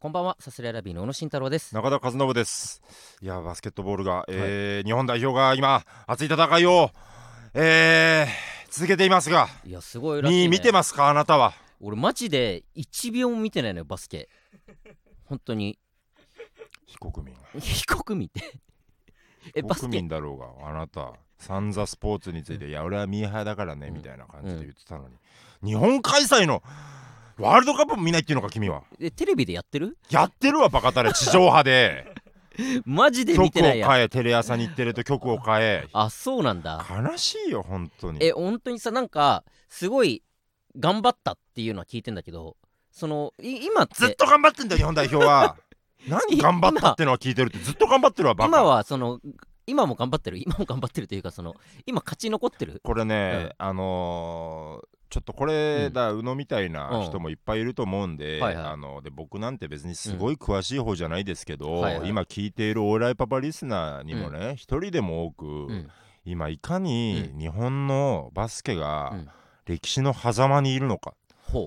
こんばんは。サスレラビーの小野慎太郎です。中田和信です。いやバスケットボールが、えー日本代表が今熱い戦いを、えー続けていますが。いやすごいらしい、ね、見見てますか？あなたは。俺マジで1秒も見てないのよバスケ。本当に。非国民非国民って。えバスケ。国民だろうがあなた。サンザスポーツについて、いや俺はミーハーだからね、うん。みたいな感じで言ってたのに。日本開催のワールドカップも見ないっていうのか君は。えテレビでやってる？やってるわバカタレ地上波で。マジで曲を見てないや。ん変えテレ朝に行ってると曲を変え。あそうなんだ。悲しいよ本当に。え本当にさなんかすごい頑張ったっていうのは聞いてんだけどそのい今ずっと頑張ってんだよ日本代表は。何頑張ったってのは聞いてるってずっと頑張ってるわバカ。今はその今も頑張ってる？今も頑張ってるというかその今勝ち残ってる？これね、あのーちょっとこれだ、宇野みたいな人もいっぱいいると思うんで,、あので僕なんて別にすごい詳しい方じゃないですけど、今聞いているオーライパパリスナーにもね一、人でも多く、うん。今いかに日本のバスケうがん。歴史の狭間にいるのか、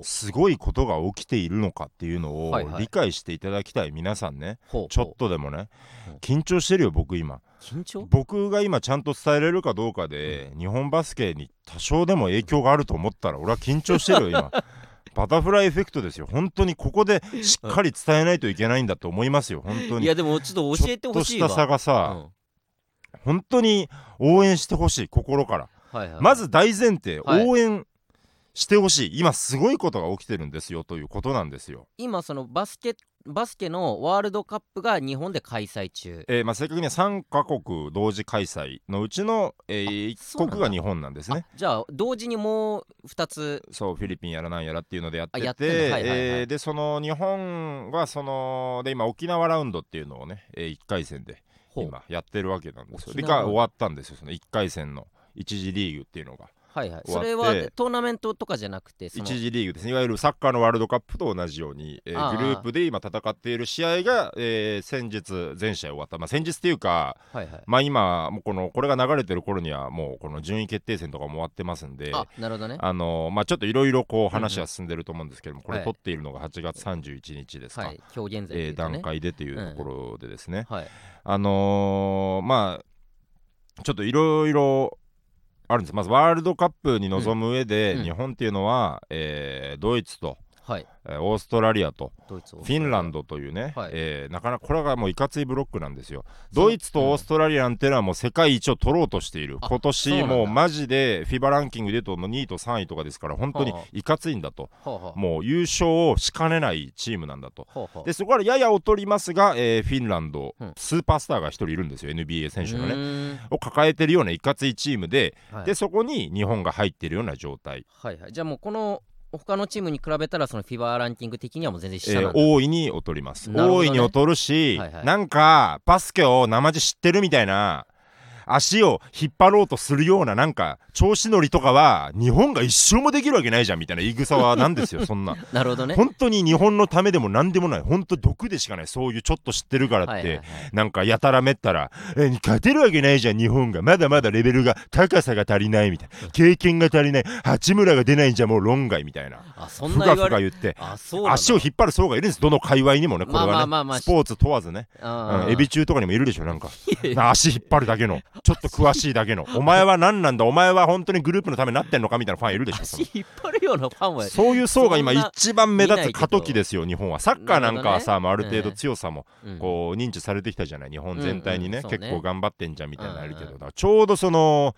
すごいことが起きているのかっていうのを理解していただきたい皆さんね。ちょっとでもね。う。ん緊張してるよ僕今。緊張？僕が今ちゃんと伝えれるかどうかで、日本バスケに多少でも影響があると思ったら俺は緊張してるよ今。バタフライエフェクトですよ。本当にここでしっかり伝えないといけないんだと思いますよ本当に。いやでもちょっと教えてほしいわ。ちょっとした差がさ、うん。本当に応援してほしい心から、はいはい、まず大前提、はい。応援してほしい。今すごいことが起きてるんですよということなんですよ。今そのバスケバスケのワールドカップが日本で開催中。えーまあ、正確には3カ国同時開催のうちの、えー、1そうなんだ。国が日本なんですね。あじゃあ同時にもう2つ。そうフィリピンやらなんやらっていうのでやってていえーでその日本はそので今沖縄ラウンドっていうのをね、え1回戦で今やってるわけなんですよ。でが終わったんですよその1回戦の1次リーグっていうのがはいはい。それはトーナメントとかじゃなくてそ1の次リーグですね。いわゆるサッカーのワールドカップと同じように、えーグループで今戦っている試合が、えー先日全試合終わった、まあ、先日っていうかはいはい。まあ今もうこのこれが流れてる頃にはもうこの順位決定戦とかも終わってますんであなるほどね。あのまあ、ちょっといろいろこう話は進んでると思うんですけども、こはい。れ撮っているのが8月31日ですか、はい。今日現在でえー段階でというところでですね、はい。あのーまあちょっといろいろあるんです。まずワールドカップに臨む上で、日本っていうのは、えードイツと、はい。えーオーストラリアとフィンランドドというね、はい。えーなかなかこれがもういかついブロックなんですよ。ドイツとオーストラリアなんていうのはもう世界一を取ろうとしている、あ今年もうマジで FIBA ランキングでともう2位と3位とかですから本当にはあ。いかついんだと、ほうほうもう優勝をしかねないチームなんだと。ほうほう。でそこからやや劣りますが、えーフィンランド、うん。スーパースターが1人いるんですよ NBA 選手のね。を抱えてるようないかついチームで、はい。でそこに日本が入ってるような状態、はいはい。じゃあもうこの他のチームに比べたらそのフィバーランキング的にはもう全然え下なんだ、ー大いに劣ります、ね。大いに劣るし、はいはい。なんかバスケを生地知ってるみたいな足を引っ張ろうとするようななんか調子乗りとかは日本が一生もできるわけないじゃんみたいな言い草はなんですよそんななるほどね。本当に日本のためでも何でもない。本当毒でしかない。そういうちょっと知ってるからって、はいはいはい。なんかやたらめったら、え勝てるわけないじゃん日本が。まだまだレベルが高さが足りないみたいな。経験が足りない。八村が出ないんじゃもう論外みたいな。あそんふがふな言って。足を引っ張る層がいるんです。どの界隈にもねこれはね、まあまあまあまあ。スポーツ問わずね、うん。エビ中とかにもいるでしょなんか。足引っ張るだけのちょっと詳しいだけの。お前は何なんだ？お前は本当にグループのためになってんのかみたいなファンいるでしょ足引っ張るようなファンは。そういう層が今一番目立つ過渡期ですよ日本は。サッカーなんかはさ、まあ、ある程度うん強さもうん。こう認知されてきたじゃない？日本全体にね,、うんうん結構頑張ってんじゃんみたいなのあるけど、うんうんちょうどその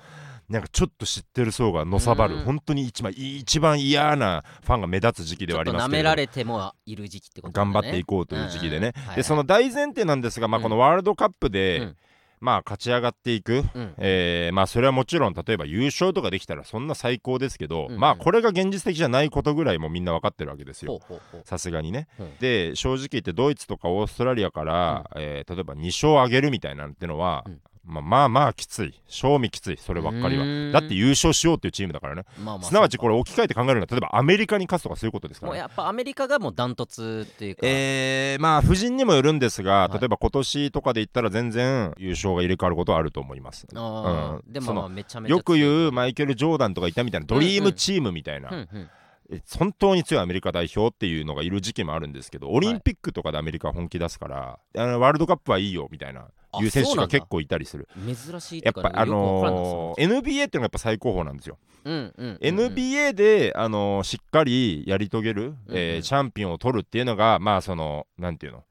なんかちょっと知ってる層がのさばる、うん本当に一番一番嫌なファンが目立つ時期ではありますけれどめられてもいる時期ってこと頑張っていこうという時期でね、うんうん。はいはい。でその大前提なんですが、まあ、うん。このワールドカップで、うんまあ勝ち上がっていく、うん。えーまあそれはもちろん例えば優勝とかできたらそんな最高ですけど、うん。うんまあこれが現実的じゃないことぐらいもみんな分かってるわけですよ。さすがにね、うん。で正直言ってドイツとかオーストラリアから、えー例えば2勝上げるみたいなんてのは、うんまあまあまあきつい。賞味きつい。そればっかりは。だって優勝しようっていうチームだからね。まあまあ。すなわちこれ置き換えて考えるのは例えばアメリカに勝つとかそういうことですから。ねもうやっぱアメリカがもうダントツっていうか、えー、まあ夫人にもよるんですが、はい。例えば今年とかで言ったら全然優勝が入れ替わることはあると思います。うん。でもまあめちゃめちゃよく言うう、マイケル・ジョーダンとかいたみたいなドリームチームみたいな、うんうんえ本当に強いアメリカ代表っていうのがいる時期もあるんですけどオリンピックとかでアメリカは本気出すから、あのワールドカップはいいよみたいな。あいう選手が結構いたりする。珍しいやっぱあのーー NBA っていうのがやっぱ最高峰なんですよ、うんうん NBA で、あのーしっかりやり遂げる、えーうん。うんチャンピオンを取るっていうのがまあそのなんていうの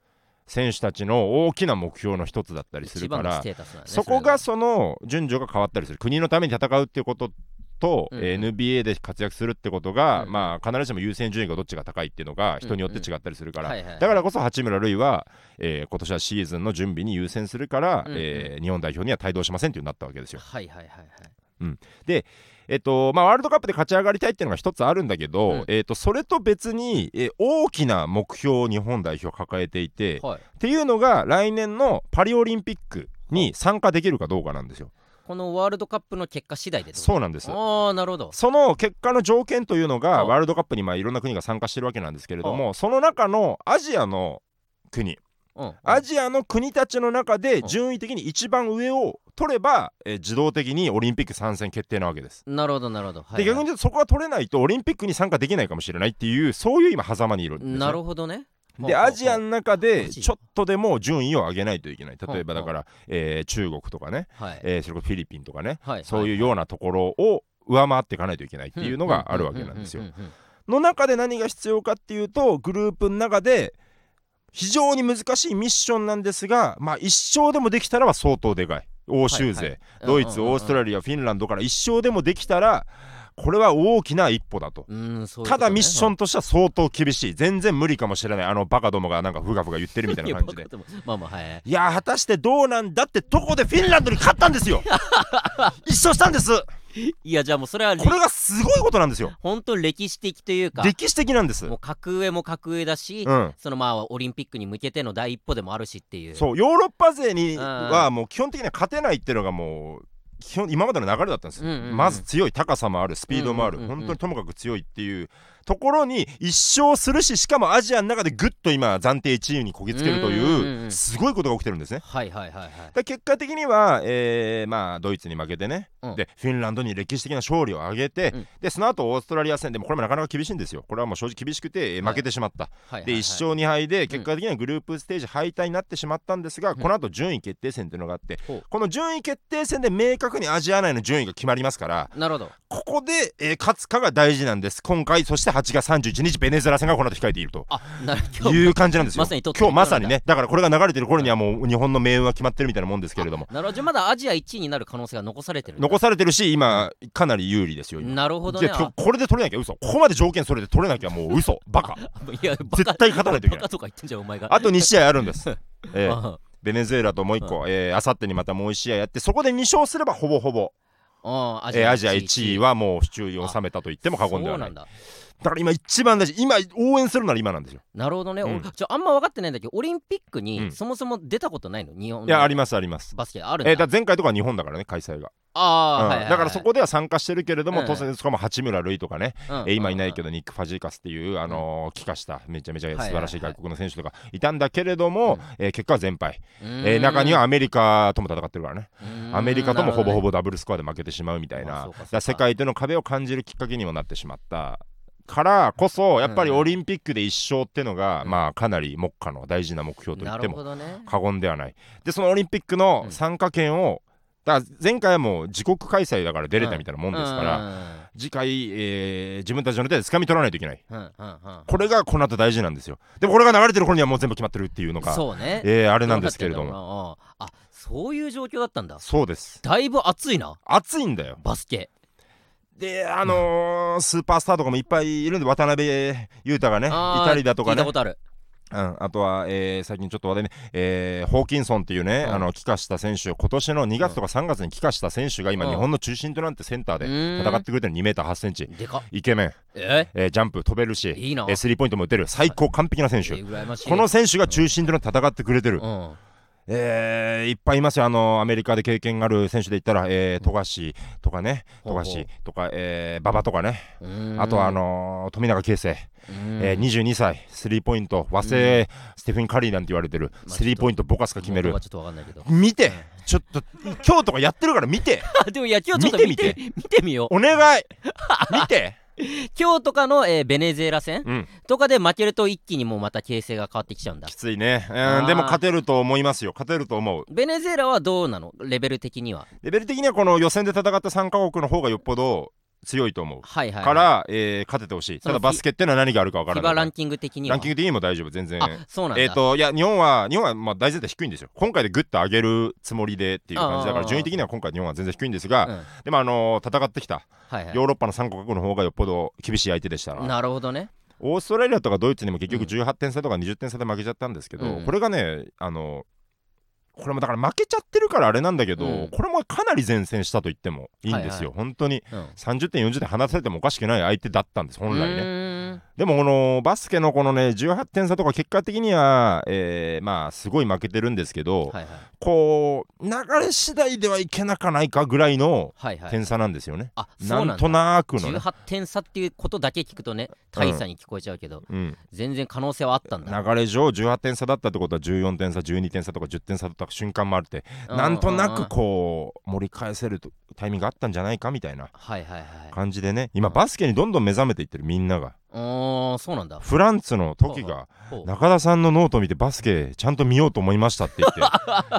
選手たちの大きな目標の一つだったりするからねそこがその順序が変わったりする。国のために戦うっていうことと、うん。うんえー NBA で活躍するってことが、うん。うんまあ必ずしも優先順位がどっちが高いっていうのが人によって違ったりするから、はいはいはい。だからこそ八村塁は、えー今年はシーズンの準備に優先するから、うん。うんえー日本代表には帯同しませんっていうになったわけですよ。はいはいはいはい。えっとまあ、ワールドカップで勝ち上がりたいっていうのが一つあるんだけど、うん。えっとそれと別に、えー大きな目標を日本代表抱えていて、はい。っていうのが来年のパリオリンピックに参加できるかどうかなんですよ。このワールドカップの結果次第でそうなんです。ああなるほど。その結果の条件というのがうん。ワールドカップにまあいろんな国が参加してるわけなんですけれどもその中のアジアの国。アジアの国たちの中でうん。順位的に一番上を取ればえー自動的にオリンピック参戦決定なわけです。なるほどなるほど。はいで逆に言うとそこが取れないとオリンピックに参加できないかもしれないっていうそういう今狭間にいるんですねなるほどねでアジアの中でちょっとでも順位を上げないといけない。例えばうんだから、えー中国とかね、はい。えーそれこそフィリピンとかね、はい。そういうようなところを上回っていかないといけないっていうのがあるわけなんですよ。の中で何が必要かっていうとグループの中で非常に難しいミッションなんですがまあ一勝でもできたらは相当でかい。欧州勢、はいはい。ドイツオーストラリアフィンランドから一勝でもできたらこれは大きな一歩だと。ね。ただミッションとしては相当厳しい。全然無理かもしれない。あのバカどもがなんかふがふが言ってるみたいな感じで。まあまあはい。いやー果たしてどうなんだってとこでフィンランドに勝ったんですよ。一勝したんです。いやじゃあもうそれはこれがすごいことなんですよ。本当歴史的というか。歴史的なんです。もう格上も格上だし、うん。そのまあオリンピックに向けての第一歩でもあるしっていう。そうヨーロッパ勢にうん。はもう基本的には勝てないっていうのがもう基本今までの流れだったんです、うんうんうん。まず強い高さもあるスピードもある、うんうんうんうん。本当にともかく強いっていうところに一勝するししかもアジアの中でぐっと今暫定1位にこぎつけるとうんうんうんいううん。すごいことが起きてるんですね。はいはいはいはい。で結果的には、えーまあ、ドイツに負けてね、うん。でフィンランドに歴史的な勝利を挙げて、うん。でその後オーストラリア戦でもこれもなかなか厳しいんですよ。これはもう正直厳しくて、負けてしまった、はいはいで1勝2敗で結果的にはグループステージ敗退になってしまったんですが、この後順位決定戦というのがあってこの順位決定戦で明確にアジア内の順位が決まりますからなるほど。ここで、えー勝つかが大事なんです。今回そして8月31日ベネズエラ戦がこの後控えていると。いう感じなんですよ。今日まさにねだからこれが流れてる頃にはもう日本の命運は決まってるみたいなもんですけれども。なるほど。まだアジア1位になる可能性が残されてる残されてるし今かなり有利ですよ今。なるほどね。ここれで取れなきゃ嘘。ここまで条件それで取れなきゃもう嘘。バカ。あ いや絶対勝たないといけない。バカとか言ってんじゃんお前が。あと2試合あるんです、ええ。あベネズエラともう1個、えー、あさってにまたもう1試合やってそこで2勝すればほぼほぼ、あアえーアジア1位はもう手中を収めたと言っても過言ではないだだから今一番大事。今応援するなら今なんですよ。なるほどね、うん。おちょあんま分かってないんだけどオリンピックうん。にそもそも出たことないの？日本のいやありますあります。バスケあるんだ,、えー、だ前回とかは日本だからね開催が、ああ、うんはいはいはい。だからそこでは参加してるけれども、うん。当然しかも八村塁とかね、うん。えー今いないけどどニック・ファジーカスっていう、あのー帰化しためちゃめちゃ素晴らしい外国の選手とかいたんだけれども、うん。えー結果は全敗、えー中にはアメリカとも戦ってるからね。アメリカともほぼほぼぼダブルスコアで負けてしまうみたいな、あそうかそうか。だから世界での壁を感じるきっかけにもなってしまったからこそやっぱりうんオリンピックで一勝っていうのが、うん。まあかなり目下の大事な目標と言なっても過言ではない。でそのオリンピックの参加権をだから前回はもう自国開催だから出れたみたいなもんですから、ら次回、えー自分たちの手で掴み取らないといけない。これがこの後大事なんですよ。でもこれが流れてる頃にはもう全部決まってるっていうのがそうね。えーあれなんですけれども。もあそういう状況だったんだ。そうです。だいぶ熱いな。熱いんだよ。バスケであのースーパースターとかもいっぱいいるんで渡辺裕太がねいたりだとかね。聞いたことある。うん、あとは、えー最近ちょっと話題ね、えーホーキンソンっていうね、うん。あの帰化した選手今年の2月とか3月に帰化した選手が今、うん。日本の中心となってセンターで戦戦ってくれてる2メーター8センチ。でかっ。イケメン、え？えージャンプ飛べるしいいな。えースリーポイントも打てる。最高完璧な選手、この選手が中心となって戦ってくれてる、うんえーいっぱいいますよ。あのアメリカで経験がある選手で言ったら、えー富樫とかね富樫とか、えー馬場とかね。うん。あとはあのー富永啓生、うん。えー22歳スリーポイント。和製ステフィン・カリーなんて言われてる。まあスリーポイントボカスカ決める。見て。ちょっと今日とかやってるから見て。あ でもいや今日ちょっと見て見て。見てみよう。お願い。見て 今日とかの、えーベネズエラ戦うん。とかで負けると一気にもうまた形勢が変わってきちゃうんだ。きついね、うんでも勝てると思いますよ。勝てると思う。ベネズエラはどうなの？レベル的には。レベル的にはこの予選で戦った3カ国の方がよっぽど強いと思う。はいはい、はい、から、えー勝ててほしい。そのただバスケってのは何があるか分からない。ランキング的には。ランキング的にも大丈夫全然。あそうなんだ。えっ、といや日本は日本はまあ大前提低いんですよ。今回でグッと上げるつもりでっていう感じ。だかあーら順位的には今回日本は全然低いんですが、うん。でもあのー戦ってきた。はいはい。ヨーロッパの3カ国の方がよっぽど厳しい相手でしたななるほどね。オーストラリアとかドイツにも結局うん。18点差とか20点差で負けちゃったんですけど、うん。これがねあのこれもだから負けちゃってるからあれなんだけど、うん。これもかなり前線したと言ってもいいんですよ、はい本当にうん。30点40点離されてもおかしくない相手だったんです本来ね。ねでもこのバスケのこのね18点差とか結果的には、えーまあすごい負けてるんですけど、はいはい。こう流れ次第ではいけなかないかぐらいのはいはい。点差なんですよね、あそうなんだ。なんとなくのね、18点差っていうことだけ聞くとね大差に聞こえちゃうけど、うん、全然可能性はあったんだ。流れ上18点差だったってことは14点差12点差とか10点差だった瞬間もあるってうんなんとなくうんうんこう盛り返せるとタイミングがあったんじゃないかみたいなはいはいはい。感じでね今うんバスケにどんどん目覚めていってるみんながおーそうなんだ。フランツの時が中田さんのノート見てバスケちゃんと見ようと思いましたって言って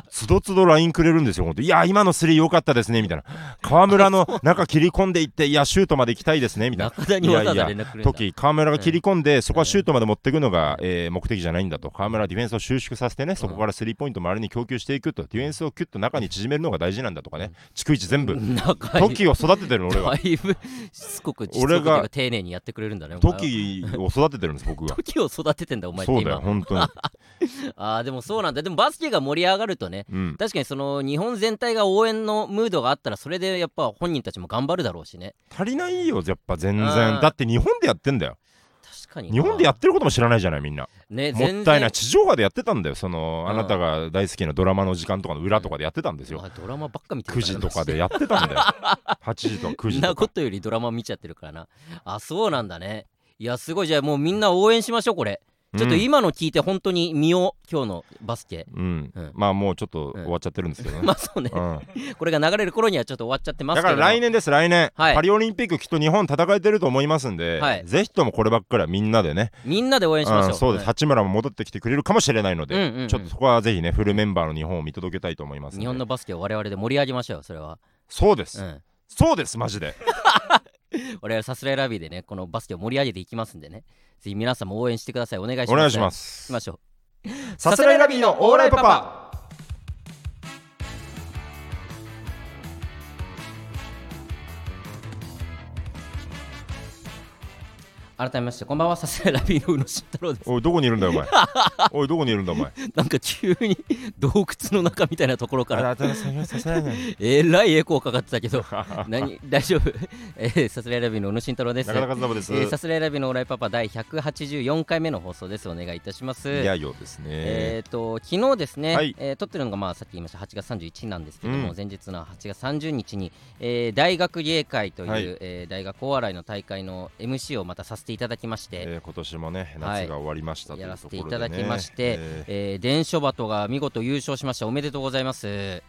つどつど LINE くれるんですよいや今のスリー良かったですねみたいな。河村の 中切り込んでいっていやシュートまで行きたいですねみたいな。いやい連絡くれるんだ。時河村が切り込んで、そこはシュートまで持っていくのが、えー目的じゃないんだと。河村はディフェンスを収縮させてねそこからスリーポイント周りに供給していくと。ディフェンスをキュッと中に縮めるのが大事なんだとかね。逐一全部。時を育ててるの俺がだいぶしつこくしつこく俺が丁寧にやってくれるんだねお前は時を育ててるんです僕が。時を育ててんだお前ってそうだよ今本当に。あーでもそうなんだでもバスケが盛り上がるとねうん。確かにその日本全体が応援のムードがあったらそれでやっぱ本人たちも頑張るだろうしね。足りないよやっぱ全あ然ー。だって日本でやってんだよ。確かに日本でやってることも知らないじゃないみんな。ねもったいない全地上波でやってたんだよそのうんあなたが大好きなドラマの時間とかの裏とかでやってたんですよ。然あドラマばっか見てる9時とかでやってたんだよ。8時とか9そんな時とか。ことよりドラマ見ちゃってるからな。あそうなんだねいやすごい。じゃあもうみんな応援しましょうこれ。ちょっとうん今の聞いて本当に見よう今日のバスケ。うん。うん。まあもうちょっと終わっちゃってるんですけどね。まあそうね。うん。これが流れる頃にはちょっと終わっちゃってますだけど。もから来年です。来年、はいパリオリンピックきっと日本戦えてると思いますんで、はい。ぜひともこればっかりはみんなでね、みんなで応援しましょう、うん。そうです、はい。八村も戻ってきてくれるかもしれないので、うんうんうん。ちょっとそこはぜひねフルメンバーの日本を見届けたいと思います日本のバスケを我々で盛り上げましょうそれは、そうです、うん、そうですマジで 我々さすらいラビーでねこのバスケを盛り上げていきますんでね。ぜひ皆さんも応援してください。お願いします。お願いしま行すきましょう。さすらいラビーのオーライパパ改めましてこんばんは。さすらいラビーの宇野慎太郎です。おいどこにいるんだよお前？おいどこにいるんだお前？なんか急に洞窟の中みたいなところから。えらいエコーかかってたけど。何？大丈夫？えーさすらいラビーの宇野慎太郎です。中田和伸です、えーさすらいラビーのオーライパパ第184回目の放送です。お願いいたします。いやよですね、えー、と昨日ですね、はい。えー撮ってるのがまあさっき言いました。8月31日なんですけども、うん。前日の8月30日に、えー大学芸会という、はい。えー大学お笑いの大会の MC をまたさせていただきまして、えー今年もねはい。夏が終わりましたといやらせていただきまして、ええー伝書バトが見事優勝しました。おめでとうございます。ー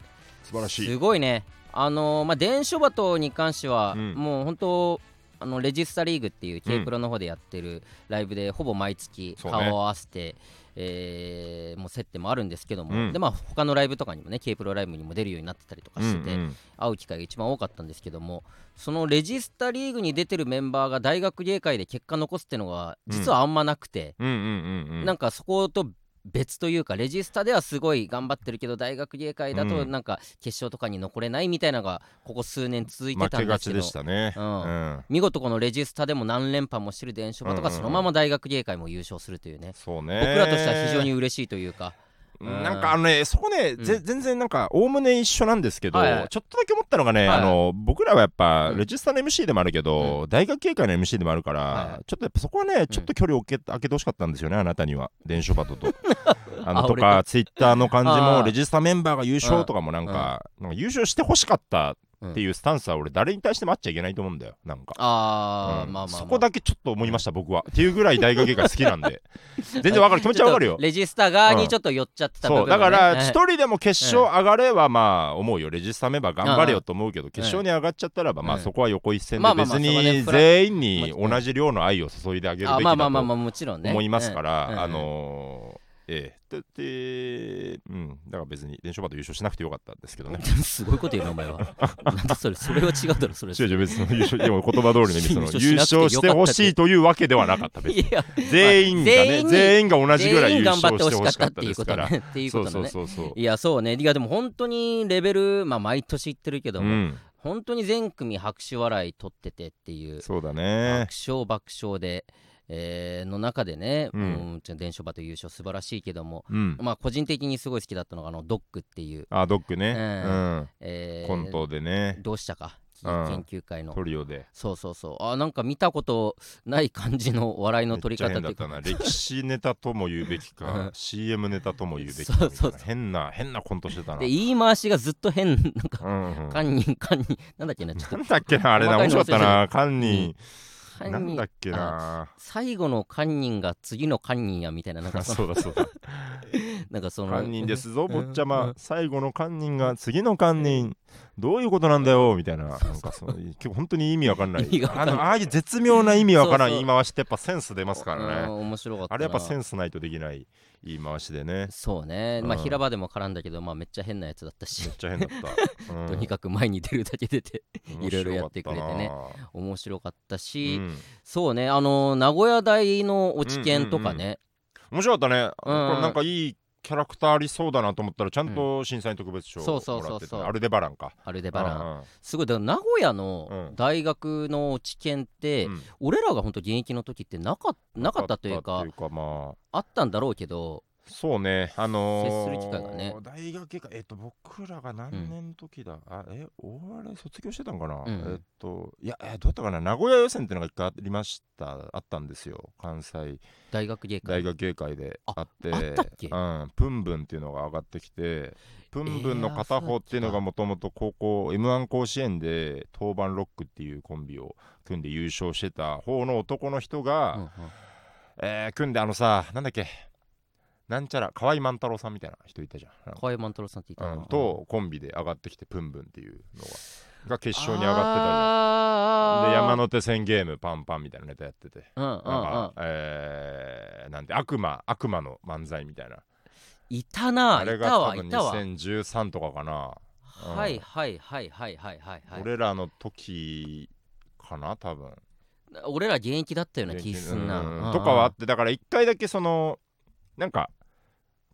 素晴らしい。すごいね。あのーまあ伝書バトに関しては、うん。もう本当あのレジスタリーグっていううん K プロの方でやってるライブでほぼ毎月顔を合わせて、えーもう接点もあるんですけども、うん。でまあ他のライブとかにもね K プロライブにも出るようになってたりとかしてて、うんうん。会う機会が一番多かったんですけどもそのレジスタリーグに出てるメンバーが大学芸会で結果残すってのが実はあんまなくて、うん。なんかそこと別というかレジスタではすごい頑張ってるけど大学芸会だとうん。なんか決勝とかに残れないみたいなのがここ数年続いてたんですけどでしたね、うん。うん。見事このレジスタでも何連覇もしてる伝書場とかうんうんうん。そのまま大学芸会も優勝するというね。そうね。僕らとしては非常に嬉しいというか。うんなんかあのねそこね、全然なんかおおむね一緒なんですけど、はいはい。ちょっとだけ思ったのがね、はいあの僕らはやっぱうん。レジスタの MC でもあるけど、大学経会の MC でもあるから、はいはい。ちょっとやっぱそこはねちょっと距離を開け開けてほしかったんですよねあなたには。電書バトと。あのとかツイッターの感じ あー。もレジスタメンバーが優勝とかもなんか,、なんか優勝してほしかったっていうスタンスは俺誰に対してもあっちゃいけないと思うんだよ。なんか。ああ、うん。まあまあ、まあ、そこだけちょっと思いました僕は。っていうぐらい大学芸会好きなんで。全然わかる気持ちはわかる。よ。レジスタ側にちょっと寄っちゃってた部分そうだからね一人でも決勝上がればまあ思うよレジスタメンバー頑張れよと思うけど決勝に上がっちゃったらばまあうんそこは横一線で別に全員に同じ量の愛を注いであげるべあきだとまあまあまあまあもちろんね。思いますからあのーええ。ででうん。だから別に電書バト優勝しなくてよかったんですけどね。すごいこと言うなお前は。なんだそれそれは違うだろそれ。違う違う別に優勝でも言葉通りの意味その優優勝勝してほしいというわけではなかった別に全員がね全員が同じぐらい優勝ってほしかったしてほしかっったていうことですから。ねっていうそうそうことねそうそう。いやそうね。いやでも本当にレベルまあ毎年言ってるけども、うん。本当に全組拍手笑い取っててっていう。そうだね。爆笑爆笑で、えーの中でね、ううんん、じゃあ伝書バト優勝素晴らしいけども、うん。まあ個人的にすごい好きだったのがあのドッグっていう、あドッグね。ううん。えーコントでね。どうしたか？うん。研究会の。トリオで。そうそうそう。あなんか見たことない感じの笑いの取り方めっちゃっていうか。変だったな。歴史ネタとも言うべきうかん CM ネタとも言うべきか。変な変なコントしてたな。で言い回しがずっと変 なんかうんうん。堪忍堪忍なんだっけなちょっと。なんだっけなあれな面白かったな堪忍堪忍なんだっけな。最後の堪忍が次の堪忍やみたいななんかあ そうだそうだ。なんかその堪忍ですぞ坊ちゃうんま最後の堪忍が次の堪忍どういうことなんだよみたいな。なんかその本当に意味わかんない。あのああいう絶妙な意味わからん言い回しってやっぱセンス出ますからうんね面白かったな。あれやっぱセンスないとできない言い回しでね。そうね、まあうん平場でも絡んだけど、まあ、めっちゃ変なやつだったし。めっ、ちゃ変だった、うん。とにかく前に出るだけ出ていろいろやってくれてね。面白かったたし、そうね。あの名古屋大の落ち研とかね、面白かったね、こうん。れなんかいいキャラクターありそうだなと思ったらちゃんと審査員特別賞そうそうそうそう。てアルデバランか。アルデバラン、うんうん。すごいだから名古屋のうん。大学の落ち研って、うん。俺らが本当現役の時ってなかなかったというかなっていうかまあ。あったんだろうけどそうねあのー、接する機会がね。大学かえっと僕らが何年の時だ、あえお笑い卒業してたんかな、うん。えっといやえどうだったかな？名古屋予選っていうのが一回ありました。あったんですよ。関西。大学芸会。大学芸会であって。ああったっけ？うん、プンブンっていうのが上がってきてプンブンの片方っていうのがもともと高校 m 1甲子園で当番ロックっていうコンビを組んで優勝してた方の男の人が、うんうん。えー組んであのさなんだっけ？なんちゃら河合万太郎さんみたいな人いたじゃん。河合万太郎さんって言ったうん。なとコンビで上がってきてプンブンっていうのが。が決勝に上がってたじゃんで山手線ゲームパンパンみたいなネタやってて。うんうんなんか、えーなんで悪魔悪魔の漫才みたいな。いたなあれが多分わいたわ。2013とかかな、うん。はいはいはいはいはいはい。はい俺らの時かな多分。俺ら現役だったような気すんな。うんうん。とかはあってだから一回だけそのなんか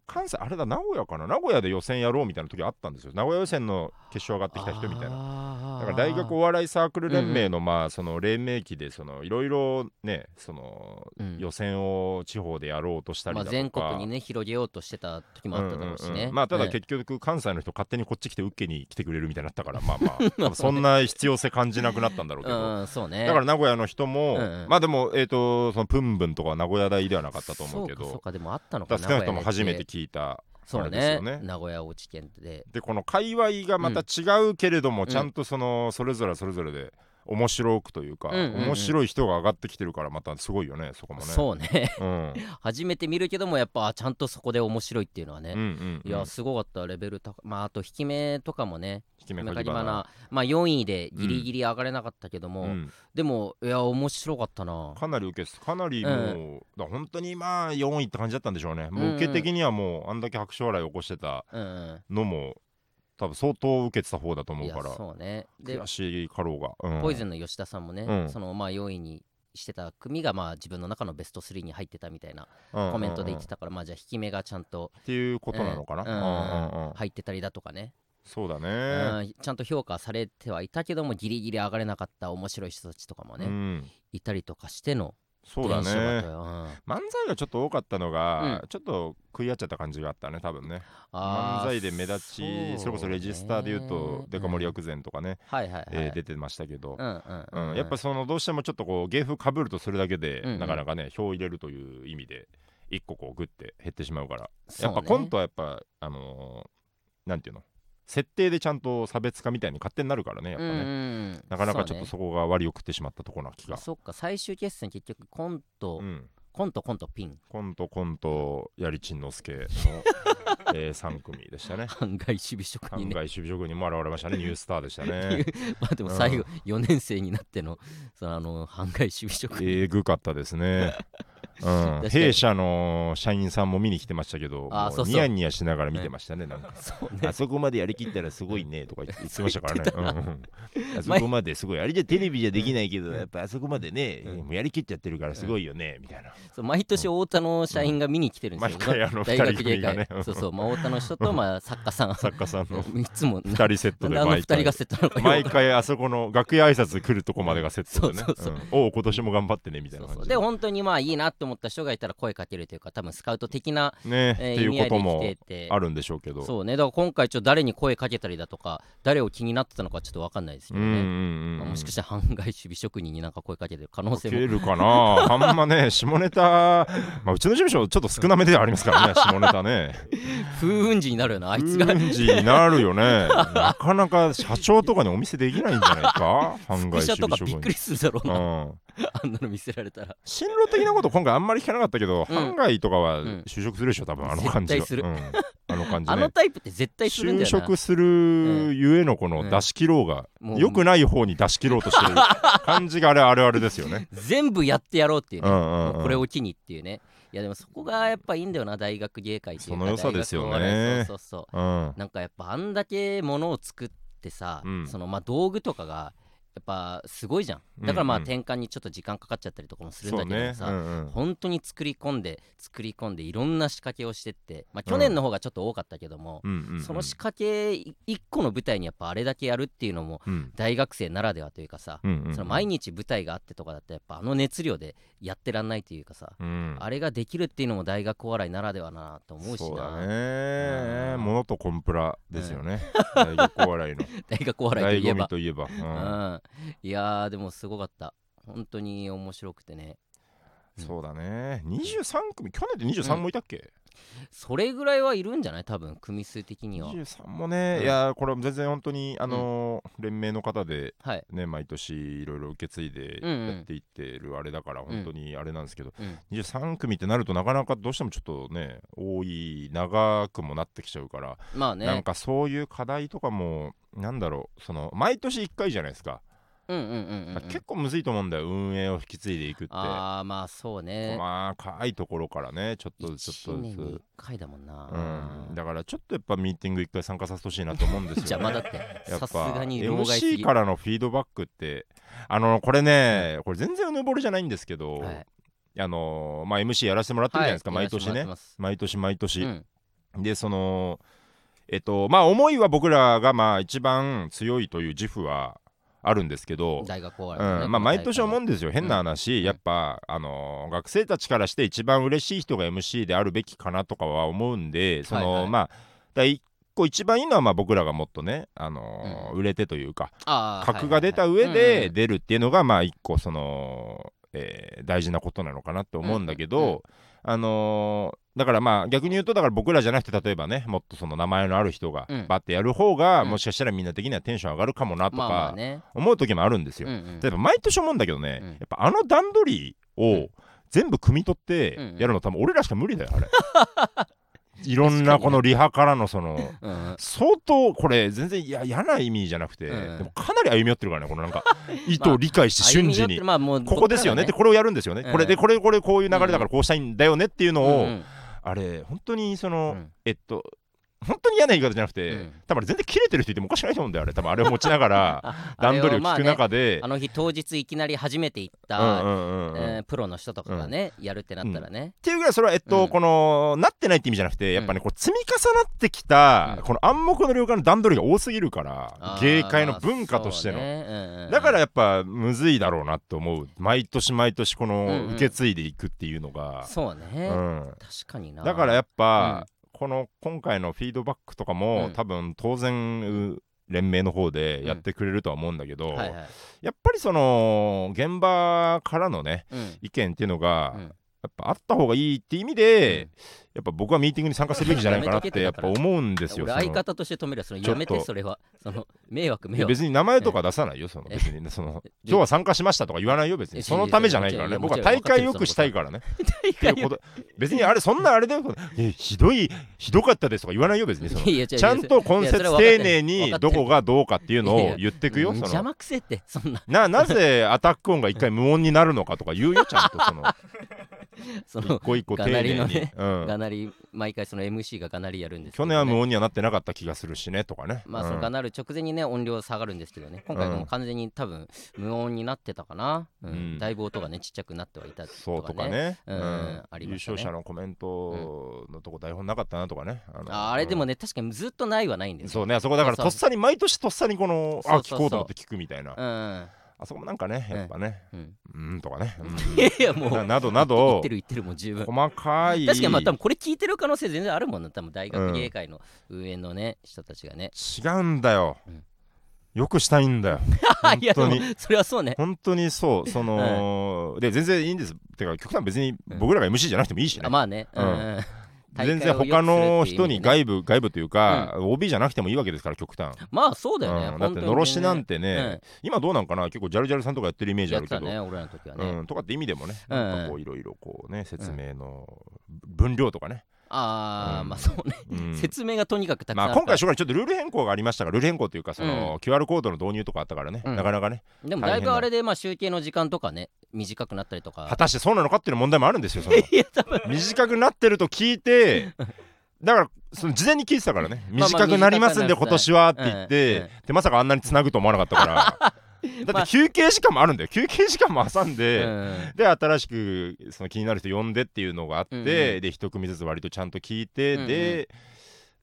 関西あれだ名古屋かな？名古屋で予選やろうみたいな時あったんですよ。名古屋予選の決勝上がってきた人みたいな。なだから大学お笑いサークル連盟のまあその黎明期でそのいろいろねそのうん。予選を地方でやろうとしたりまあだとか。全国にね広げようとしてた時もあっただろうしね。まあただね結局関西の人勝手にこっち来て受けに来てくれるみたいになったから まあまあそんな必要性感じなくなったんだろうけど。う んそうね。だから名古屋の人も、まあでも、えー、とそのプンブンとかは名古屋大ではなかったと思うけど。そうかそうかでもあったのかなくとも名古屋で初めて聞いたそうね。よね。名古屋落ち県で。でこの界隈がまた違うけれども、んちゃんとそのそれぞれそれぞれで面白くというか、うんうんうん。面白い人が上がってきてるからまたすごいよねそこもね。そうね。うん。初めて見るけどもやっぱあちゃんとそこで面白いっていうのはね。うんうんうん。いやすごかったレベル高まああと引き目とかもね。引き目かぎ花かぎ花まあ4位でギリギリ上がれなかったけども、うん。でもいや面白かったな。かなり受けかなりもう、うだから本当にまあ4位って感じだったんでしょうね、もううんうん受け的にはもうあんだけ拍手笑いを起こしてたうんうん。のも多分相当受けてた方だと思いうやから。そうね。で悔しいかろうが、うん。ポイズンの吉田さんもね、うん。そのまあ4位にしてた組がまあ自分の中のベスト3に入ってたみたいなうん。コメントで言ってたから、まあじゃあ引き目がちゃんとっていうことなのかな、うんうんうんうん入ってたりだとかね、そうだうね、んちゃんと評価されてはいたけどもギリギリ上がれなかった面白い人たちとかもね、うん、いたりとかしてのそうだね。よ。うん。漫才がちょっと多かったのが、うん。ちょっと食い合っちゃった感じがあったね多分ね。漫才で目立ちそ,、れこそレジスターで言うとデカ盛り薬膳とかね、出てましたけど、うんうんやっぱそのどうしてもちょっとこう芸風かぶるとそれだけで、なかなかね票を入れるという意味で一個こうグッて減ってしまうから、ね。やっぱコントはやっぱあのーなんていうの？設定でちゃんと差別化みたいに勝手になるからねやっぱね、うんうん。なかなかちょっとそそこが割を食ってしまったところな気が。そっか最終決戦結局コント、うん。コントコントピン。コントコントやりちんのすけの、え3組でしたね。半外守備職人ね。守備職人も現れましたね。ニュースターでしたね。まあでも最後4年生になってのそのあの半外守備職人。えぐかったですね。うん、弊社の社員さんも見に来てましたけどあそうそう。ニヤニヤしながら見てましたねなんか。そうね。あそこまでやりきったらすごいねとか言って言ってましたからね。あそこまですごいあれじゃテレビじゃできないけどやっぱあそこまでね、うん。もうやりきっちゃってるからすごいよね、みたいな。そう毎年太田の社員が見に来てるんですよ、毎回あの大学二人組がね。そうそう、まあ、太田の人と、まあ、作家さん。作家さんの。いつも2人セットでなんであの毎回。がセットなのかよく毎回あそこの楽屋挨拶来るとこまでがセットでね。そうそうそう。うん。おう今年も頑張ってねみたいそうな感じそうで本当にまあいいなって思った人がいたら声かけるというか多分スカウト的な、ね、えーっていうこともあるんでしょうけど。そうね。だから今回ちょっと誰に声かけたりだとか誰を気になってたのかちょっと分かんないですけどね、まあもしかしたら犯害守備職人になんか声かけてる可能性も受けるかなあん。まね下ネタ、まあ、うちの事務所ちょっと少なめではありますからね 下ネタね。風雲児になるよなあいつが。風雲児になるよね。なかなか社長とかにお店できないんじゃないか？犯副社とか職びっくりするだろうな、うん。あんなの見せられたら。進路的なこと今回あんまり聞かなかったけど、うん。犯外とかはうん。就職するでしょ多分あの感じは絶対する。うん。あの感じ あのねタイプって絶対するんだ就よな。職するゆえのこの出し切ろうが、もう。良くない方に出し切ろうとしてる 感じがあれあるあるですよね。全部やってやろうっていうね、うんうんうん。これを機にっていうね。いやでもそこがやっぱいいんだよな大学芸会っていうか。その良さですよね。そうそうそう。うん。なんかやっぱあんだけものを作ってさ、うん。そのまあ道具とかがやっぱすごいじゃん。だからまあ転換にちょっと時間かかっちゃったりとかもするんだけどさ、うんうん。本当に作り込んで作り込んでいろんな仕掛けをしてって、まあ、去年の方がちょっと多かったけども、うんうんうん。その仕掛け一個の舞台にやっぱあれだけやるっていうのもうん。大学生ならではというかさ、うんうんうん。その毎日舞台があってとかだったらやっぱあの熱量でやってらんないというかさ、うん。あれができるっていうのも大学お笑いならではなと思うしな。ね。うん。ものとコンプラですよね、大学お笑いの。大学お笑いといえば。といえば、ううんん、いやーでもすごかった。本当に面白くてね。うん。そうだね。23組去年で23もいたっけ、それぐらいはいるんじゃない？多分組数的には。23もね、うん。いやこれ全然本当にあのー連盟の方ではい。ね毎年いろいろ受け継いでうんうん。やっていってるあれだから本当にあれなんですけど、うん。23組ってなるとなかなかどうしてもちょっとね多い長くもなってきちゃうから、まあね。なんかそういう課題とかもなんだろうその毎年1回じゃないですか、うんうんうん結構むずいと思うんだよ運営を引き継いでいくって。ああまあそうね。細かいところからねちょっとちょ1っ1とずつ。回だもんな、うん、だからちょっとやっぱミーティング1回参加させてほしいなと思うんですよ、ね、邪魔だってやっさすぱがに MC ぎからのフィードバックってあのこれね、これ全然うぬぼれじゃないんですけど、はい。あのまあ MC やらせてもらってるじゃないですか、はい毎年ね。毎年毎年、うん。でそのえっとまあ思いは僕らがまあ一番強いという自負はあるんですけど、大学おうんまあ、毎年思ううんですよ。変な話、やっぱ、あのー学生たちからして一番嬉しい人が MC であるべきかなとかは思うんでその、はいはい。まあだ一個一番いいのはまあ僕らがもっとね、あのーうん。売れてというか格が出た上で出るっていうのがまあ一個その、えー大事なことなのかなって思うんだけど、うんうんあのーだからまあ逆に言うとだから僕らじゃなくて例えばねもっとその名前のある人がうん。バッてやる方が、うん。もしかしたらみんな的にはテンション上がるかもなとかね。思う時もあるんですよ。例えば毎年思うんだけどね、うん。やっぱあの段取りを全部汲み取ってやるの多分俺らしか無理だよあれ。いろんなこのリハからのその相当これ全然いや嫌な意味じゃなくて、うん。でもかなり歩み寄ってるからねこのなんか 意図を理解して瞬時に。ここですよね。ってこれをやるんですよね、うん。これでこれこれこういう流れだからこうしたいんだよねっていうのを、あれ本当にその、うん。えっと本当に嫌な言い方じゃなくて、うん。多分全然切れてる人いてもおかしくないと思うんだよあれ。多分あれを持ちながら あ段取りを聞く中で。あの日当日いきなり初めて行っうんた、プロの人とかがね、やるってなったらね、っていうぐらいそれはえっと、うん。このなってないって意味じゃなくてやっぱねこう積み重なってきた、うん。この暗黙の了解の段取りが多すぎるから芸会の文化としての、そうね。うんうんだからやっぱむずいだろうなって思う。毎年毎年こうんうん。の受け継いでいくっていうのが、そうね、うん。確かにな。だからやっぱ、この今回のフィードバックとかも、うん。多分当然う連盟の方でやってくれるとは思うんだけど、はいはい。やっぱりその現場からのねうん。意見っていうのが、うん。やっぱあった方がいいって意味で、やっぱ僕はミーティングに参加するべきじゃないかなってやっぱ思うんですよ相方として止める。よそのやめてそれは。その迷惑迷惑。別に名前とか出さないよそのえ別にねその今日は参加しましたとか言わないよ別えにそのためじゃないからね。僕は大会よくしたいからね。別にあれそんなあれだよえひどいひどかったですとか言わないよ別に。ちゃんと根節丁寧にどこがどうかっていうのを言ってくよ邪魔くせってそんな。ななぜアタック音が一回無音になるのかとか言うよちゃんと その。一個一個丁寧に、なり毎回その MC ががなりやるんですけ去どね。年は無音にはなってなかった気がするしねとかね、まあ、うん。そのがなる直前にね音量下がるんですけどね。今回もう完全に多分無音になってたかな、うん。うん。だいぶ音がねちっちゃくなってはいたそうとかね、うん。あり優勝者のコメントのとこ台本なかったなとかね、あのああれでもね、ね確かにずっとないはないんですよ。そうねあそこだからとっさに毎年とっさにこのあ聞こうと思って聞くみたいな。うんあそこもなんかねやっぱね。うん。うんとかね、いやいやもうななどな言どってる言ってるもう十分。細かい。確かにまあ多分これ聞いてる可能性全然あるもんな多分大学芸会の上のね、人たちがね。違うんだよ、うん。よくしたいんだよ。本当に。それはそうね。本当にそう。その、で全然いいんです。てか極端別に僕らが MC じゃなくてもいいしね、あまあね。うん。うん全然他の人に外外部外部というか、OB じゃなくてもいいわけですから極端、まあそうだよね、うん。だってのろしなんてうん。ね、今どうなんかな？結構ジャルジャルさんとかやってるイメージあるけど、やってたね俺らの時はね、うん、とかって意味でもね、うんなんかこういろいろこうね説明の分量とかね、ああ、うん。まあそうね、うん。説明がとにかくたくさんまあ、今回、初回ちょっとルール変更がありましたが、ルール変更というか、その、QR コードの導入とかあったからね、うん。なかなかね、でもだ。いぶあれでまあ集計の時間とかね短くなったりとか。果たしてそうなのかっていう問題もあるんですよ、その。短くなってると聞いて、だから、その事前に聞いてたからね、短くなりますんで、今年はって言っうん。て、うん。で、まさかあんなにつなぐと思わなかったから、だって休憩時間もあるんだよ、休憩時間も挟んで、うん。で新しくその気になる人呼んでっていうのがあって、うんうん。で一組ずつ割とちゃんと聞いて、うんうん。で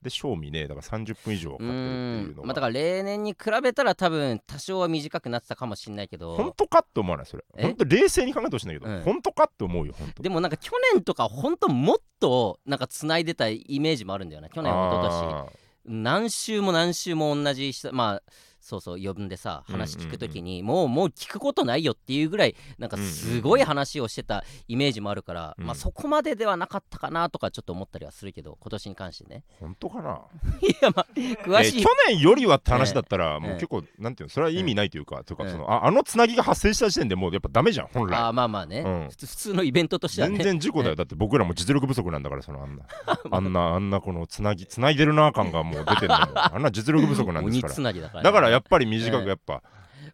で賞味ねだから30分以上かかうってるっていうのが、ん。まあだから例年に比べたら多分多少は短くなってたかもしれないけど。本当かって思わない？それ。え？本当冷静に考えてほしいんだけど、うん。本当かって思うよ本当。でもなんか去年とか本当もっとなんか繋いでたイメージもあるんだよな去年一昨年。あ何週も何週も同じ人まあそうそう呼んでさ話聞くときに、もうもう聞くことないよっていうぐらいなんかすごい話をしてたイメージもあるから、うん。まあそこまでではなかったかなとかちょっと思ったりはするけど今年に関してね。ー本当かな、いやまあ詳しい、えー去年よりはって話だったら、えもう結構なんていうのそれは意味ないというか、というかえそのああのつなぎが発生した時点でもうやっぱダメじゃん本来。あーまあまあね、うん。普通のイベントとしてはね。全然事故だよ、だって僕らも実力不足なんだからそのあんな。あんなあんなこのつなぎつないでるな感がもう出てるのもあんな実力不足なんです鬼から。つなぎだから、ね、だからやっぱり短くえやっぱ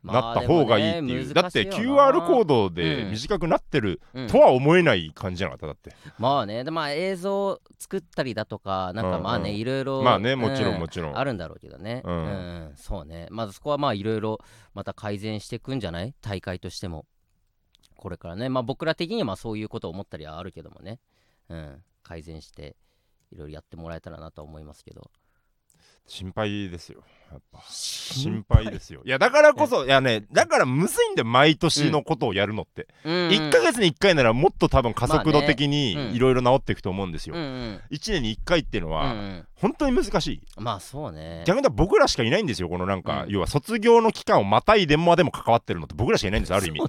まなった方がいいっていう、だって QR コードでうん。短くなってるドとは思えない感じじゃなかっただって、まあねでまあ映像作ったりだとかなんかまあね、いろいろまあねもちろんうもちろん。あるんだろうけどね、ううん。んそうね。まずそこはまあいろいろまた改善していくんじゃない？大会としても。これからね。まあ僕ら的にはまあそういうことを思ったりはあるけどもね、うん、改善していろいろやってもらえたらなとは思いますけど。心配ですよやっぱ。心心配ですよ。いやだからこそいやねだからむずいんで毎年のことをやるのって、うん。うん。1ヶ月に1回ならもっと多分加速度的にいろいろ治っていくと思うんですよ、うんうん。1年に1回っていうのはうんうん。本当に難しい。まあそうね。逆に僕らしかいないんですよこのなんか、うん。要は卒業の期間をまたいでまでも関わってるのって僕らしかいないんですよある意味。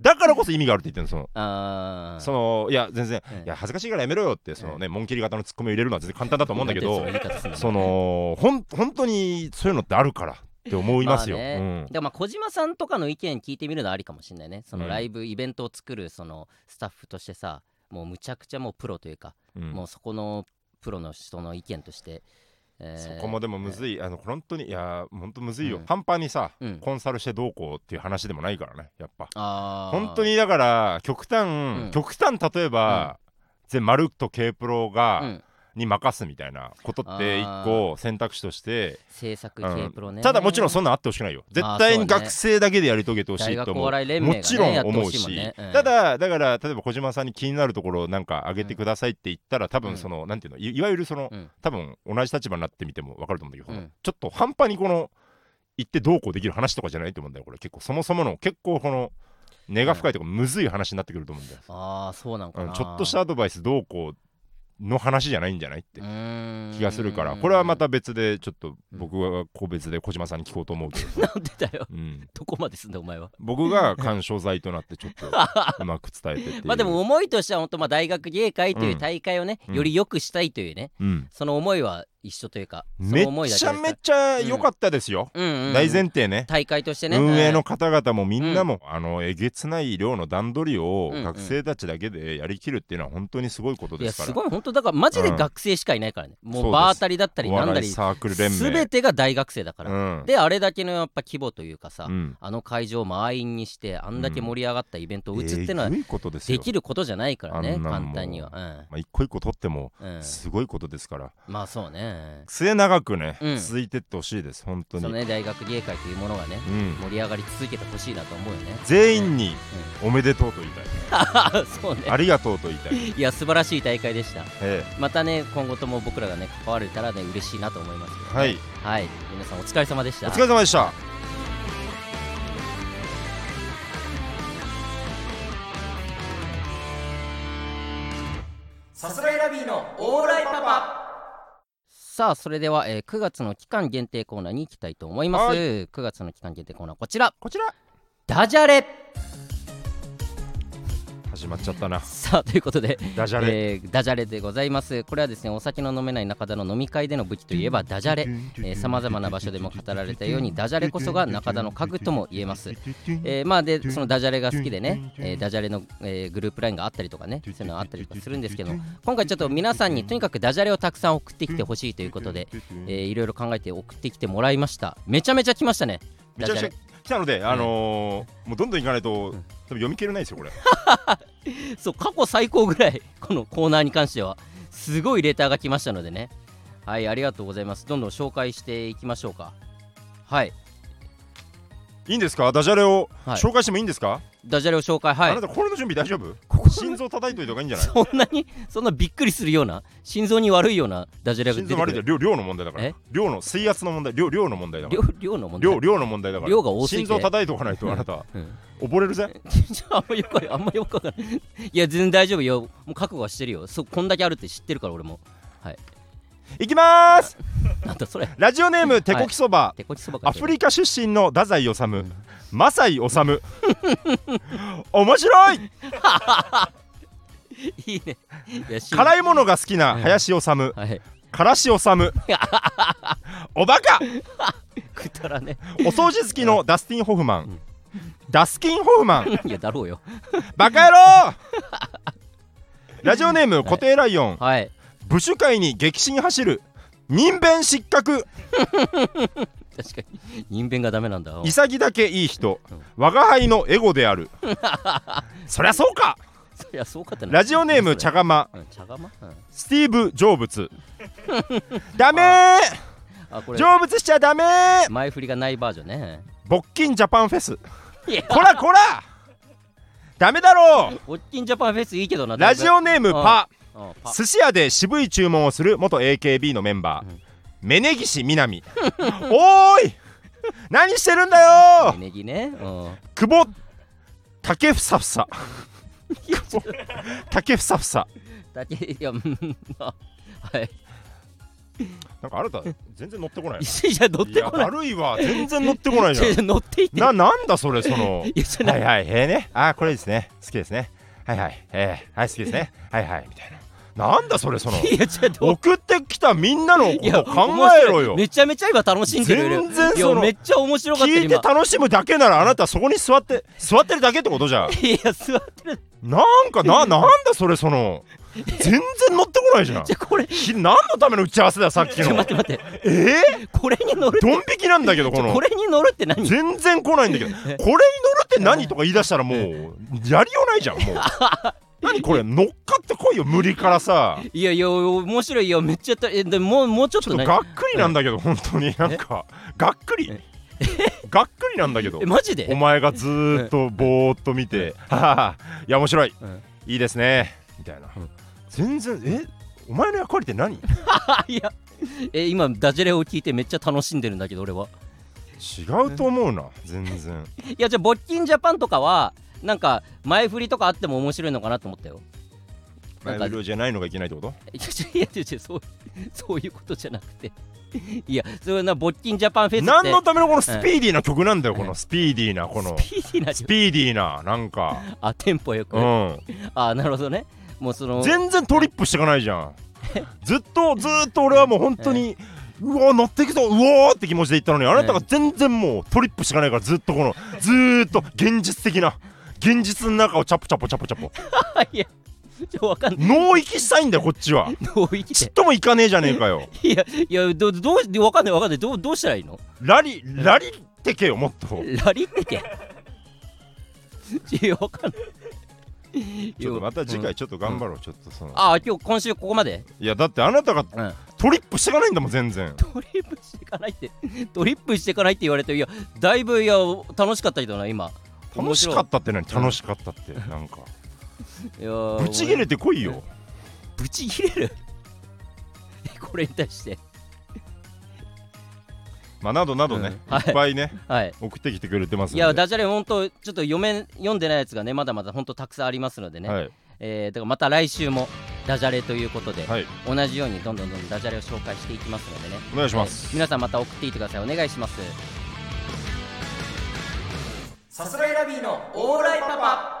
だからこそ意味があるって言ってるのそのそのいや全然、うんいや恥ずかしいからやめろよってそのね、紋切り型のツッコミを入れるのは全然簡単だと思うんだけどそのほん本当にそういうのってあるからって思いますよ、でもまあ小島さんとかの意見聞いてみるのはありかもしれないね。そのうんライブイベントを作るそのスタッフとしてさもうむちゃくちゃもうプロというか、うん。うんもうそこのプロの人の意見として、えーそこもでもむずい、あの本当にいや本当むずいよ、うん半端にさ、うん。コンサルしてどうこうっていう話でもないからねやっぱ。本当にだから極端、ん。極端例えば、全マルと K プロが、うんに任すみたいなことって一個選択肢として、制作うん。系プロね、ただもちろんそんなんあってほしくないよ。絶まあ対に学生だけでやり遂げてほしいと思う、ね、もちろん思うしね。うん。ただだから例えば小島さんに気になるところをなんか上げてくださいって言ったら多うん。分その、なんていうのいいわゆるその、うん。多分同じ立場になってみても分かると思うんだけど、うん。ちょっと半端にこの言ってどうこうできる話とかじゃないと思うんだよこれ。結構そもそもの結構この根が深いとかむずい話になってくると思うんだよ、ああそうなんかな、うんちょっとしたアドバイスどうこうの話じゃないんじゃないって気がするから。これはまた別でちょっと僕は個別で小島さんに聞こうと思うけど、なんでだよ。うん、どこまですんだお前は。僕が干渉剤となってちょっとうまく伝えてってまあでも思いとしては本当まあ大学芸会という大会をね、うん。より良くしたいというね。うん、その思いは一緒というかそめちゃめっちゃ良かったですよ、うん。うんうん大前提ね。大会としてね。運営のうん。方々もみんなも、あのえげつない量の段取りをうんうん。学生たちだけでやりきるっていうのは本当にすごいこといやですから、すごい本当だからマジでうん。学生しかいないからね、うです。う場当たりだったりおなんだりサークル連盟。全てが大学生だから、うん。であれだけのやっぱ規模というかさ、うん。あの会場を満員にしてあんだけ盛り上がったイベントを打つってのはえぐいことできることじゃないからね簡単には、まあ、一個一個取ってもうんうん、すごいことですから、まあそうね末永くね、うん。続いてってほしいです本当に、そのね大学芸会というものがねうん、盛り上がり続けてほしいなと思うよね。全員におめでとうと言いたい、そうね。ありがとうと言いたい、いや素晴らしい大会でした。えまたね今後とも僕らがね関われたらね嬉しいなと思いますけどね、えはい。はい。皆さんお疲れ様でした。お疲れ様でした。さすらいラビーのオーライパパさあそれでは、えー9月の期間限定コーナーに行きたいと思います、はい。9月の期間限定コーナーこちら。こちら。ダジャレ始まっちゃったな。さあということでダジャレ、えーダジャレでございます。これはですねお酒の飲めない中田の飲み会での武器といえばダジャレ。さまざまな場所でも語られたようにダジャレこそが中田の家具とも言えます、えーまあでそのダジャレが好きでね、えーダジャレの、えーグループラインがあったりとかねそういうのがあったりとかするんですけど今回ちょっと皆さんにとにかくダジャレをたくさん送ってきてほしいということで、えーいろいろ考えて送ってきてもらいました。めちゃめちゃ来ましたね。めちゃくちゃ来たので、あのーもうどんどんいかないと、多分読み切れないですよこれ そう過去最高ぐらい このコーナーに関してはすごいレターが来ましたのでね。はいありがとうございます。どんどん紹介していきましょうか。はい。いいんですか？ダジャレをはい。紹介してもいいんですか、ダジャレを紹介はい。あなたこれの準備大丈夫？心臓叩いといた方がいいんじゃない？そんなに そんなびっくりするような心臓に悪いようなダジャレが出てくる。心臓悪いで量量の問題だから。え？量の水圧の問題量量の問題だから。量量の問題。量量の問題だから。量が多すぎて。心臓叩いとかないとあなた。うん。溺れるぜじゃああんまよくあんまよくわかんない。いや全然大丈夫よ。もう覚悟はしてるよ。そこんだけあるって知ってるから俺も。いきまーす。なんだそれ。ラジオネーム手こきそば、手こきそばかアフリカ出身の太宰治、んマサイ治面白い。いいね。辛いものが好きな林修。はい。からし治 おバカ。くだらね。お掃除好きのダスティン・ホフマン、ん。ダスキン・ホフマン。いやだろうよ。バカ野郎。ラジオネーム固定ライオン、はい部首会に激震走る。人弁失格。確かに。人弁がダメなんだ。潔だけいい人。うん。我が輩のエゴである。そりゃそうか。そりゃそうかってな。ラジオネーム茶釜。うん茶釜？うん。スティーブ・成仏 ダメー。あこれ。成仏しちゃダメー。前振りがないバージョンね。勃金ジャパンフェス。こらこら。ダメだろう。オッキンジャパンフェスいいけどなラジオネームパうん。パ寿司屋で渋い注文をする元 AKB のメンバー、うん。峯岸みなみおーい！何してるんだよ！ネギね。うん。久保竹ふさふさ久保竹ふさふさだけいやうんまあはい。なんかあなた全然乗ってこない。いや乗ってこない。悪いわ。全然乗ってこないじゃ いや乗っていって。んななんだそれその。はいはいえー、ね。あーこれですね。好きですね。はいはい。え。ー、はい好きですね。はいはいみたいななんだそれそのいやちょっと。送ってきたみんなのこと考えろよ。めちゃめちゃ今楽しんでる全然そのめっちゃ面白かった聞いて今楽しむだけならあなたそこに座って座ってるだけってことじゃん。いや座ってる。なんかななんだそれその全然乗ってこないじゃん。じゃあこれ。何のための打ち合わせだよさっきょの。待って待ってえ？これに乗るー、ドン引きなんだけどこの。これに乗るって何？全然来ないんだけど。これに乗るって何とか言い出したらもうやりようないじゃんもう 何これ乗っかってこいよ無理からさ。いやいや面白いよ。めっちゃたえでももうちょっとがっくりなんだけど本当に。なんかがっくり。え？がっくりなんだけど。えマジで？お前がずーっとぼーっと見て「ははは。いや面白い。うんいいですね」みたいな。うん。全然え？お前の役割って何？あ いやえ今ダジャレを聞いてめっちゃ楽しんでるんだけど俺は。違うと思うな。全然。いやじゃあボッキンジャパンとかはなんか前振りとかあっても面白いのかなと思ったよ。前売りじゃないのがいけないってこと？いやいやそう そういうことじゃなくて。いやそれなボッキンジャパンフェスって。何のためのこのスピーディーな曲なんだよこのスピーディーなこの。スピーディーなスピーディーななんか。あテンポよく、うん。あなるほどね。もうその全然トリップしていかないじゃん。ずっとずっと俺はもう本当にうわ乗っていくぞうおーって気持ちで言ったのにあなたが全然もうトリップしていかないからずっとこのずーっと現実的な現実の中をチャポチャポチャポチャポ いやちょわかんない。脳域したいんだよこっちは。どう生きちってともいかねえじゃねえかよ。いやいやどどうわかんないわかんない。どうどうしたらいいの？ラリラリってけよもっと。ラリってけ？いやわかんない。ちょっとまた次うん回ちょっと頑張ろう、ちょっとその。あ今日今週ここまで？いやだってあなたがうん。トリップしていかないんだもん全然。トリップしていかないってトリップしていかないって言われていやだいぶいや楽しかったけどな今楽しかったって何楽しかったってなんか。た いやーブチ切れてこいよ。ブチ切れる？これに対して。まあなどなどね、うん。はい。いっぱいねはい。送ってきてくれてますいやダジャレ本当ちょっと読め読んでないやつがねまだまだ本当たくさんありますのでね、はい。えーだからまた来週もダジャレということで、はい。同じようにどんどんどんどんダジャレを紹介していきますのでね。お願いします、えー皆さんまた送っていってください。お願いしますさすらいラビーのオーライパパ。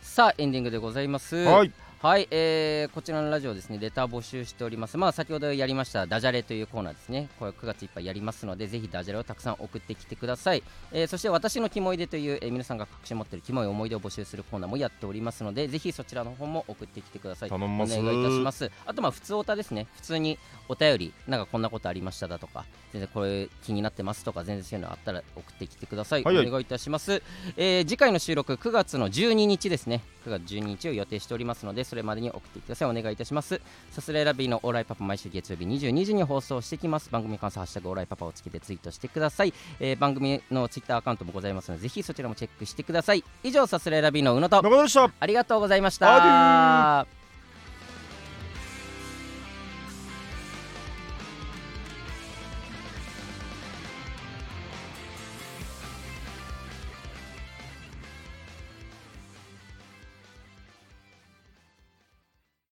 さあエンディングでございます。はいはい、えーこちらのラジオですね、レター募集しております。まあ、先ほどやりましたダジャレというコーナーですね。これ9月いっぱいやりますので、ぜひダジャレをたくさん送ってきてください。えーそして私のキモいでという、えー皆さんが隠し持っているキモい思い出を募集するコーナーもやっておりますので、ぜひそちらの方も送ってきてください。お願いいたします。あと、まあ、普通オタですね。普通にお便り、なんかこんなことありましただとか、全然これ気になってますとか、全然そういうのあったら送ってきてください。はいはいお願いいたします。えー次回の収録9月の12日ですね9月12日を予定しておりますのでそれまでに送ってください。お願いいたします。さすらいラビーのオーライパパ毎週月曜日22時に放送してきます。番組関するハッシュタグオーライパパをつけてツイートしてください、えー番組のツイッターアカウントもございますのでぜひそちらもチェックしてください。以上さすらいラビーの宇野と。中田でした。ありがとうございました